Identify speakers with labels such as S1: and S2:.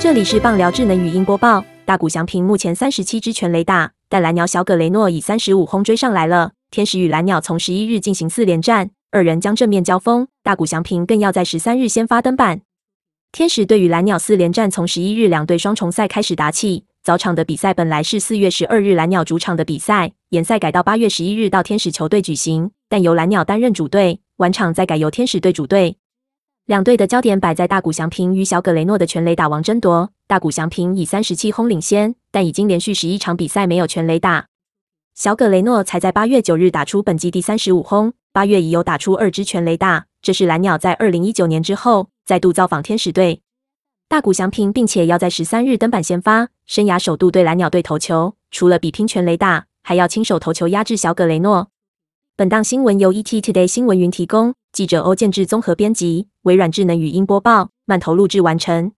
S1: 这里是棒聊智能语音播报。大谷翔平目前三十七支全垒打，但蓝鸟小葛雷诺以三十五轰追上来了。天使与蓝鸟从十一日进行四连战，二人将正面交锋。大谷翔平更要在十三日先发登板。天使队与蓝鸟四连战从十一日两队双重赛开始打起。早场的比赛本来是四月十二日蓝鸟主场的比赛，延赛改到八月十一日到天使球队举行，但由蓝鸟担任主队，晚场再改由天使队主队。两队的焦点摆在大谷翔平与小葛雷诺的全垒打王争夺。大谷翔平以三十七轰领先，但已经连续十一场比赛没有全垒打。小葛雷诺才在八月九日打出本季第三十五轰，八月已有打出二支全垒打。这是蓝鸟在二零一九年之后再度造访天使队。大谷翔平并且要在十三日登板先发，生涯首度对蓝鸟队投球，除了比拼全垒打，还要亲手投球压制小葛雷诺。本档新闻由 ET Today 新闻云提供，记者欧建志综合编辑，微软智能语音播报，慢投录制完成。